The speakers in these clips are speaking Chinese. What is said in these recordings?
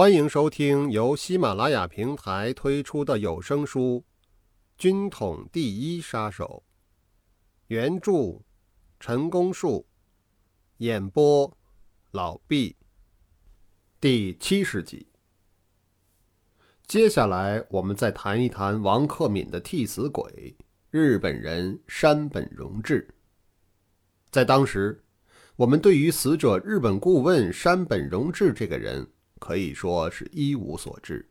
欢迎收听由喜马拉雅平台推出的有声书《军统第一杀手》，原著陈功树，演播老毕，第七十集。接下来，我们再谈一谈王克敏的替死鬼——日本人山本荣治。在当时，我们对于死者日本顾问山本荣治这个人。可以说是一无所知，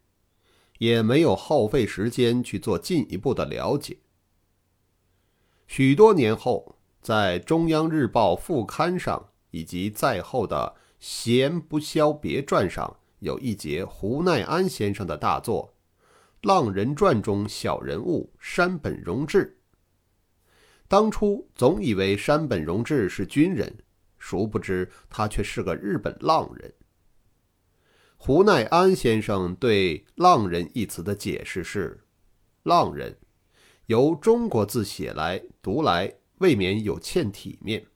也没有耗费时间去做进一步的了解。许多年后，在中央日报副刊上以及在后的《闲不消别传》上，有一节胡奈安先生的大作《浪人传》中小人物山本荣治。当初总以为山本荣治是军人，殊不知他却是个日本浪人。胡奈安先生对“浪人”一词的解释是：“浪人”由中国字写来读来，未免有欠体面。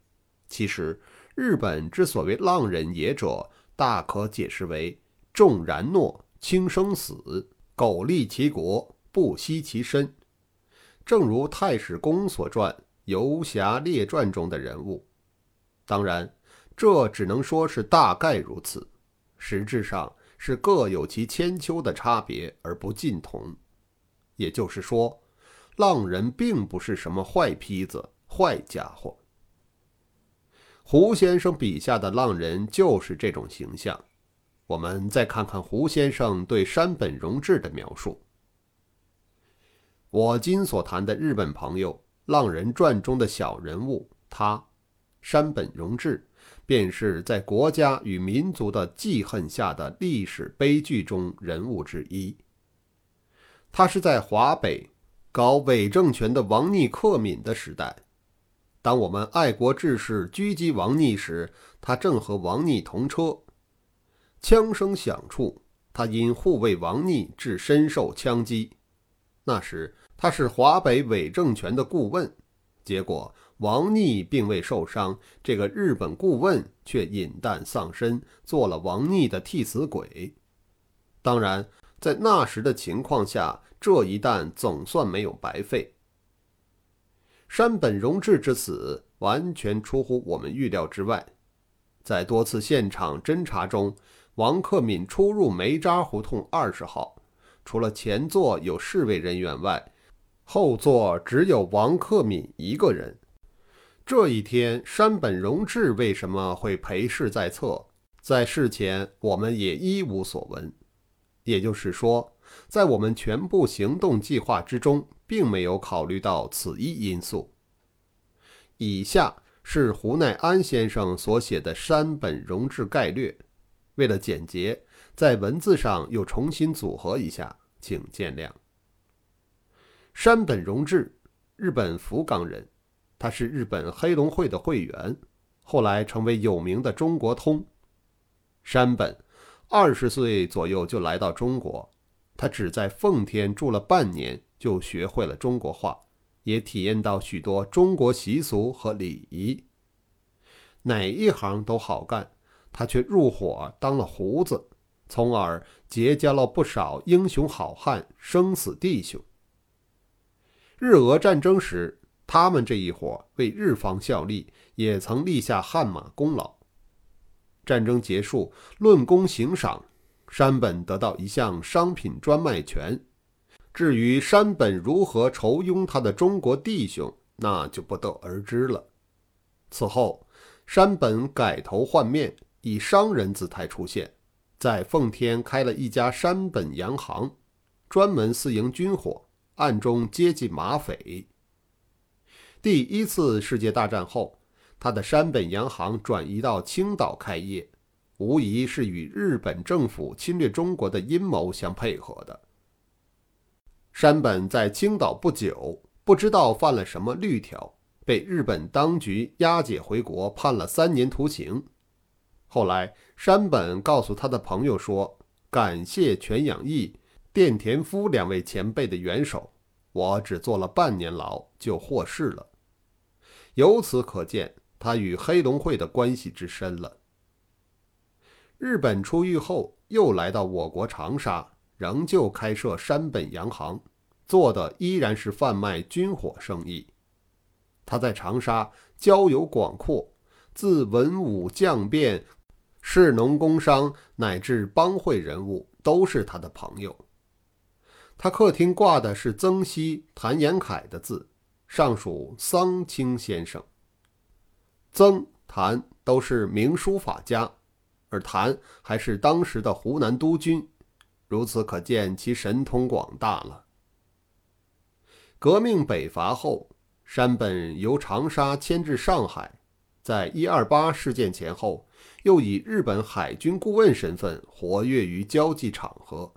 其实，日本之所谓“浪人”也者，大可解释为重然诺、轻生死、苟利其国、不惜其身。正如太史公所传《游侠列传》中的人物。当然，这只能说是大概如此。实质上是各有其千秋的差别而不尽同，也就是说，浪人并不是什么坏坯子、坏家伙。胡先生笔下的浪人就是这种形象。我们再看看胡先生对山本荣治的描述。我今所谈的日本朋友，《浪人传》中的小人物，他，山本荣治。便是在国家与民族的记恨下的历史悲剧中人物之一。他是在华北搞伪政权的王逆克敏的时代，当我们爱国志士狙击王逆时，他正和王逆同车。枪声响处，他因护卫王逆致身受枪击。那时他是华北伪政权的顾问，结果。王逆并未受伤，这个日本顾问却饮弹丧身，做了王逆的替死鬼。当然，在那时的情况下，这一弹总算没有白费。山本荣治之死完全出乎我们预料之外。在多次现场侦查中，王克敏出入梅渣胡同二十号，除了前座有侍卫人员外，后座只有王克敏一个人。这一天，山本荣治为什么会陪侍在侧？在事前，我们也一无所闻。也就是说，在我们全部行动计划之中，并没有考虑到此一因素。以下是胡奈安先生所写的山本荣治概略，为了简洁，在文字上又重新组合一下，请见谅。山本荣治，日本福冈人。他是日本黑龙会的会员，后来成为有名的中国通。山本二十岁左右就来到中国，他只在奉天住了半年，就学会了中国话，也体验到许多中国习俗和礼仪。哪一行都好干，他却入伙当了胡子，从而结交了不少英雄好汉、生死弟兄。日俄战争时。他们这一伙为日方效力，也曾立下汗马功劳。战争结束，论功行赏，山本得到一项商品专卖权。至于山本如何酬拥他的中国弟兄，那就不得而知了。此后，山本改头换面，以商人姿态出现，在奉天开了一家山本洋行，专门私营军火，暗中接济马匪。第一次世界大战后，他的山本洋行转移到青岛开业，无疑是与日本政府侵略中国的阴谋相配合的。山本在青岛不久，不知道犯了什么律条，被日本当局押解回国，判了三年徒刑。后来，山本告诉他的朋友说：“感谢全养义、电田夫两位前辈的援手，我只坐了半年牢就获释了。”由此可见，他与黑龙会的关系之深了。日本出狱后，又来到我国长沙，仍旧开设山本洋行，做的依然是贩卖军火生意。他在长沙交友广阔，自文武将变、士农工商乃至帮会人物都是他的朋友。他客厅挂的是曾熙、谭延闿的字，尚属桑青先生。曾、谭都是名书法家，而谭还是当时的湖南督军，如此可见其神通广大了。革命北伐后。山本由长沙迁至上海，在一二八事件前后，又以日本海军顾问身份活跃于交际场合，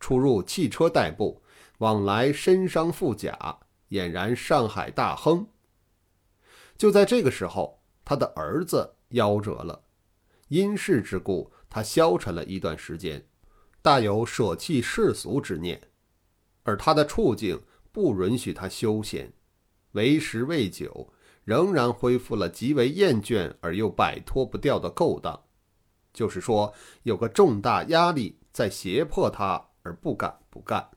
出入汽车代步，往来身伤富甲，俨然上海大亨。就在这个时候，他的儿子夭折了，因事之故，他消沉了一段时间，大有舍弃世俗之念，而他的处境不允许他休闲。为时未久，仍然恢复了极为厌倦而又摆脱不掉的勾当，就是说，有个重大压力在胁迫他而不敢不干。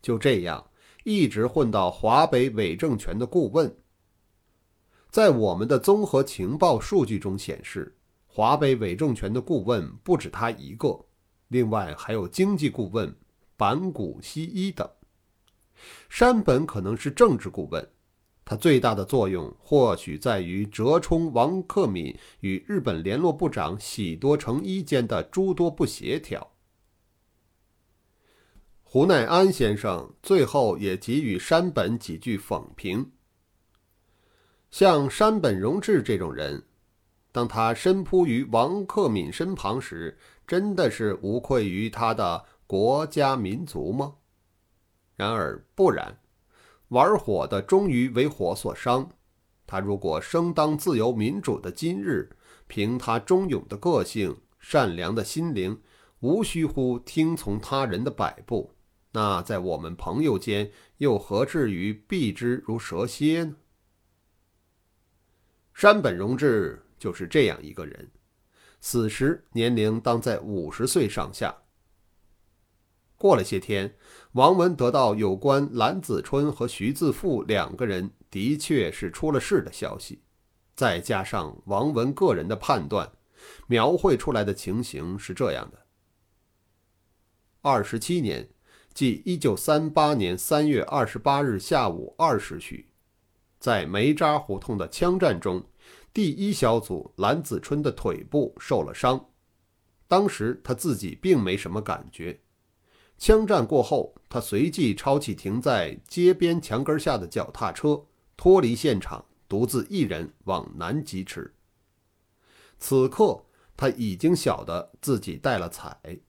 就这样，一直混到华北伪政权的顾问。在我们的综合情报数据中显示，华北伪政权的顾问不止他一个，另外还有经济顾问板谷西一等。山本可能是政治顾问，他最大的作用或许在于折冲王克敏与日本联络部长喜多诚一间的诸多不协调。胡乃安先生最后也给予山本几句讽评：像山本荣治这种人，当他身扑于王克敏身旁时，真的是无愧于他的国家民族吗？然而不然，玩火的终于为火所伤。他如果生当自由民主的今日，凭他忠勇的个性、善良的心灵，无需乎听从他人的摆布，那在我们朋友间又何至于避之如蛇蝎呢？山本荣治就是这样一个人，死时年龄当在五十岁上下。过了些天，王文得到有关蓝子春和徐自富两个人的确是出了事的消息，再加上王文个人的判断，描绘出来的情形是这样的：二十七年，即一九三八年三月二十八日下午二时许，在梅渣胡同的枪战中，第一小组蓝子春的腿部受了伤，当时他自己并没什么感觉。枪战过后，他随即抄起停在街边墙根下的脚踏车，脱离现场，独自一人往南疾驰。此刻他已经晓得自己带了彩。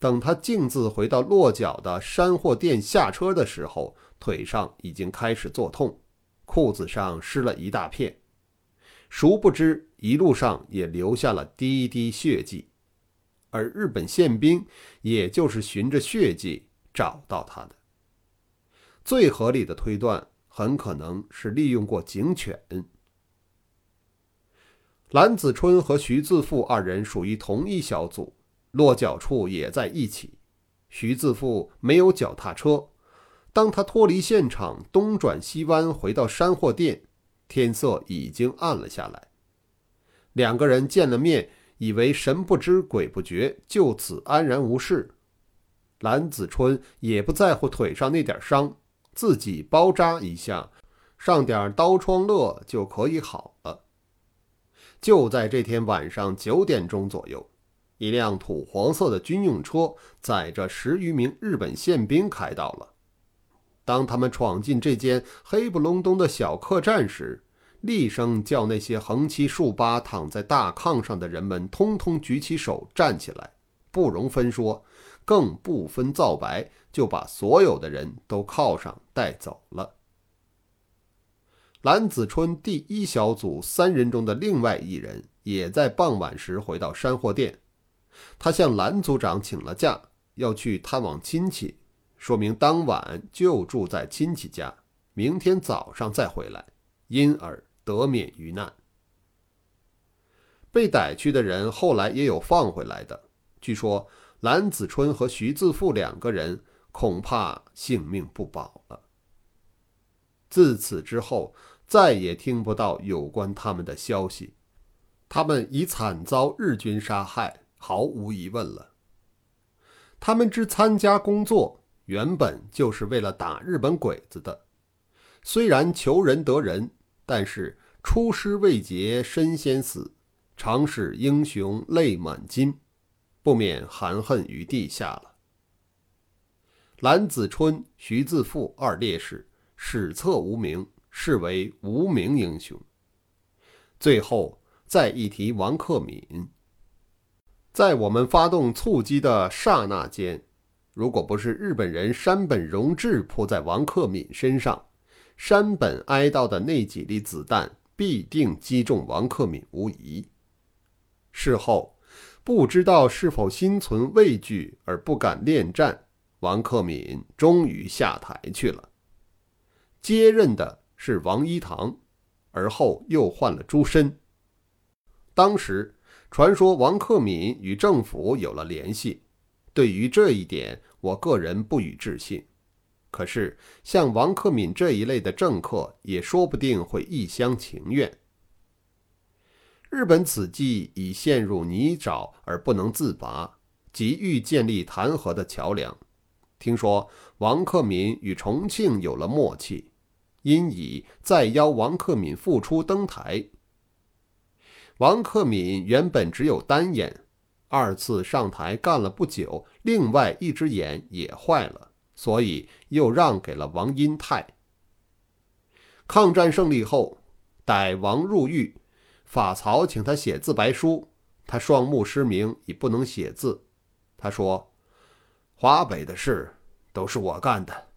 等他径自回到落脚的山货店下车的时候，腿上已经开始作痛，裤子上湿了一大片，殊不知一路上也留下了滴滴血迹。而日本宪兵也就是循着血迹找到他的。最合理的推断，很可能是利用过警犬。蓝子春和徐自富二人属于同一小组，落脚处也在一起。徐自富没有脚踏车，当他脱离现场，东转西弯回到山货店，天色已经暗了下来。两个人见了面。以为神不知鬼不觉，就此安然无事。蓝子春也不在乎腿上那点伤，自己包扎一下，上点刀疮乐就可以好了。就在这天晚上九点钟左右，一辆土黄色的军用车载着十余名日本宪兵开到了。当他们闯进这间黑不隆咚的小客栈时，厉声叫那些横七竖八躺在大炕上的人们通通举起手站起来，不容分说，更不分皂白，就把所有的人都铐上带走了。蓝子春第一小组三人中的另外一人也在傍晚时回到山货店，他向蓝组长请了假，要去探望亲戚，说明当晚就住在亲戚家，明天早上再回来，因而。得免于难。被逮去的人后来也有放回来的，据说蓝子春和徐自富两个人恐怕性命不保了。自此之后，再也听不到有关他们的消息。他们已惨遭日军杀害，毫无疑问了。他们之参加工作，原本就是为了打日本鬼子的。虽然求仁得仁，但是出师未捷身先死，常使英雄泪满襟，不免含恨于地下了。蓝子春、徐自富二烈士，史册无名，视为无名英雄。最后再一提王克敏，在我们发动猝击的刹那间，如果不是日本人山本荣治扑在王克敏身上，山本哀悼的那几粒子弹必定击中王克敏无疑。事后，不知道是否心存畏惧而不敢恋战，王克敏终于下台去了。接任的是王一堂，而后又换了朱深。当时传说王克敏与政府有了联系，对于这一点，我个人不予置信。可是，像王克敏这一类的政客，也说不定会一厢情愿。日本此际已陷入泥沼而不能自拔，急欲建立谈和的桥梁。听说王克敏与重庆有了默契，因以再邀王克敏复出登台。王克敏原本只有单眼，二次上台干了不久，另外一只眼也坏了。所以又让给了王英泰。抗战胜利后，逮王入狱，法曹请他写自白书，他双目失明，已不能写字。他说：“华北的事都是我干的，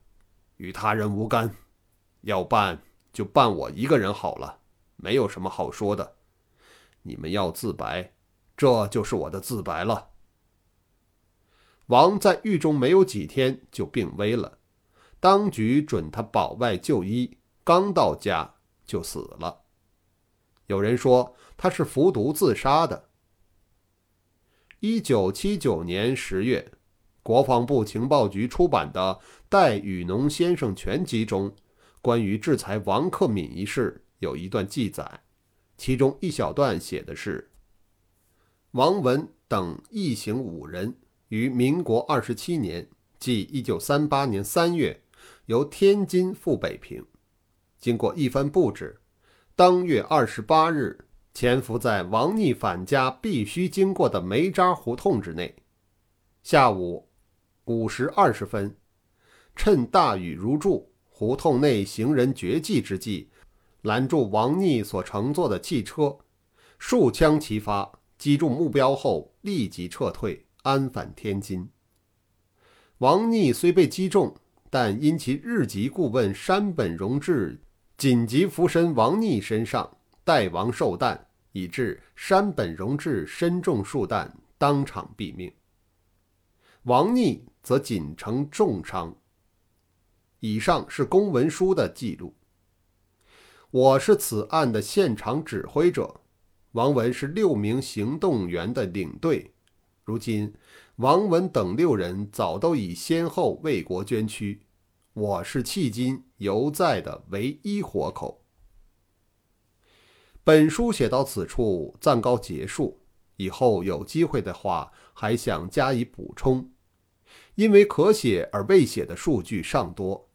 与他人无干，要办就办我一个人好了，没有什么好说的。你们要自白，这就是我的自白了。”王在狱中没有几天就病危了，当局准他保外就医，刚到家就死了。有人说他是服毒自杀的。一九七九年十月，国防部情报局出版的《戴雨农先生全集》中，关于制裁王克敏一事有一段记载，其中一小段写的是：王文等一行五人。于民国二十七年，即一九三八年三月，由天津赴北平。经过一番布置，当月二十八日，潜伏在王逆反家必须经过的梅渣胡同之内。下午五时二十分，趁大雨如注，胡同内行人绝迹之际，拦住王逆所乘坐的汽车，数枪齐发，击中目标后立即撤退。安返天津。王逆虽被击中，但因其日籍顾问山本荣治紧急扶身王逆身上，代王受弹，以致山本荣治身中数弹，当场毙命。王逆则仅承重伤。以上是公文书的记录。我是此案的现场指挥者，王文是六名行动员的领队。如今，王文等六人早都已先后为国捐躯，我是迄今犹在的唯一活口。本书写到此处暂告结束，以后有机会的话还想加以补充，因为可写而未写的数据尚多。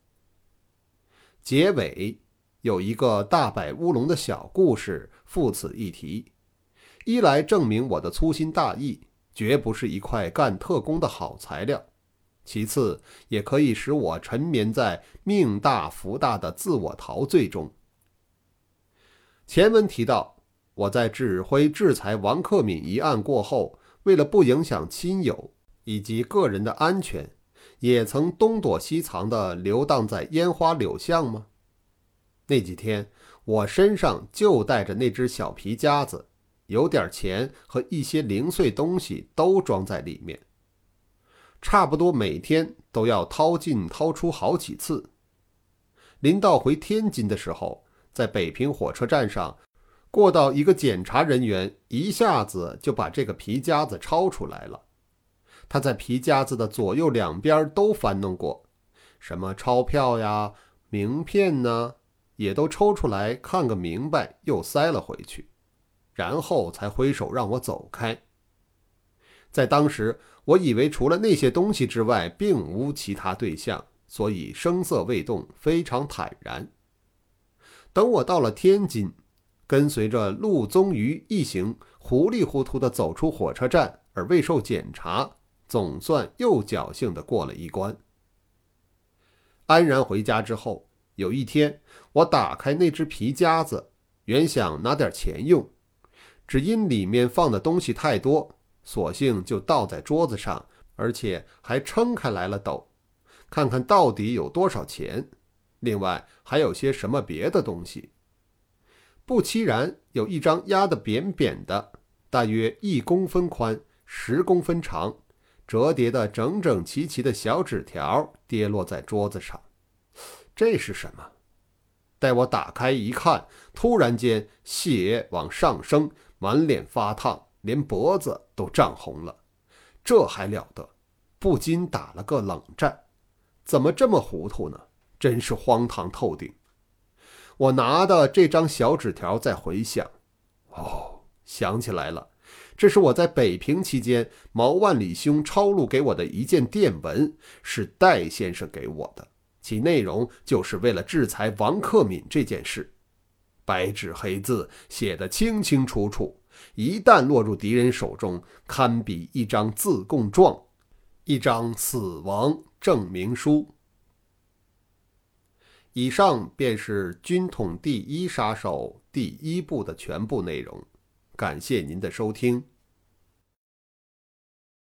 结尾有一个大摆乌龙的小故事，附此一提，一来证明我的粗心大意。绝不是一块干特工的好材料。其次，也可以使我沉眠在命大福大的自我陶醉中。前文提到，我在指挥制裁王克敏一案过后，为了不影响亲友以及个人的安全，也曾东躲西藏地游荡在烟花柳巷吗？那几天，我身上就带着那只小皮夹子。有点钱和一些零碎东西都装在里面，差不多每天都要掏进掏出好几次。临到回天津的时候，在北平火车站上，过到一个检查人员，一下子就把这个皮夹子抄出来了，他在皮夹子的左右两边都翻弄过，什么钞票呀、名片呢，也都抽出来看个明白，又塞了回去，然后才挥手让我走开。在当时，我以为除了那些东西之外，并无其他对象，所以声色未动，非常坦然。等我到了天津，跟随着陆宗舆一行糊里糊涂地走出火车站，而未受检查，总算又侥幸地过了一关。安然回家之后，有一天我打开那只皮夹子，原想拿点钱用，只因里面放的东西太多。索性就倒在桌子上，而且还撑开来了抖，看看到底有多少钱。另外还有些什么别的东西。不期然，有一张压得扁扁的，大约一公分宽、十公分长、折叠的整整齐齐的小纸条跌落在桌子上。这是什么？待我打开一看，突然间血往上升，满脸发烫。连脖子都涨红了，这还了得！不禁打了个冷战。怎么这么糊涂呢？真是荒唐透顶！我拿的这张小纸条在回想，哦，想起来了，这是我在北平期间毛万里兄抄录给我的一件电文，是戴先生给我的，其内容就是为了制裁王克敏这件事，白纸黑字写得清清楚楚。一旦落入敌人手中，堪比一张自供状，一张死亡证明书。以上便是《军统第一杀手》第一部的全部内容。感谢您的收听。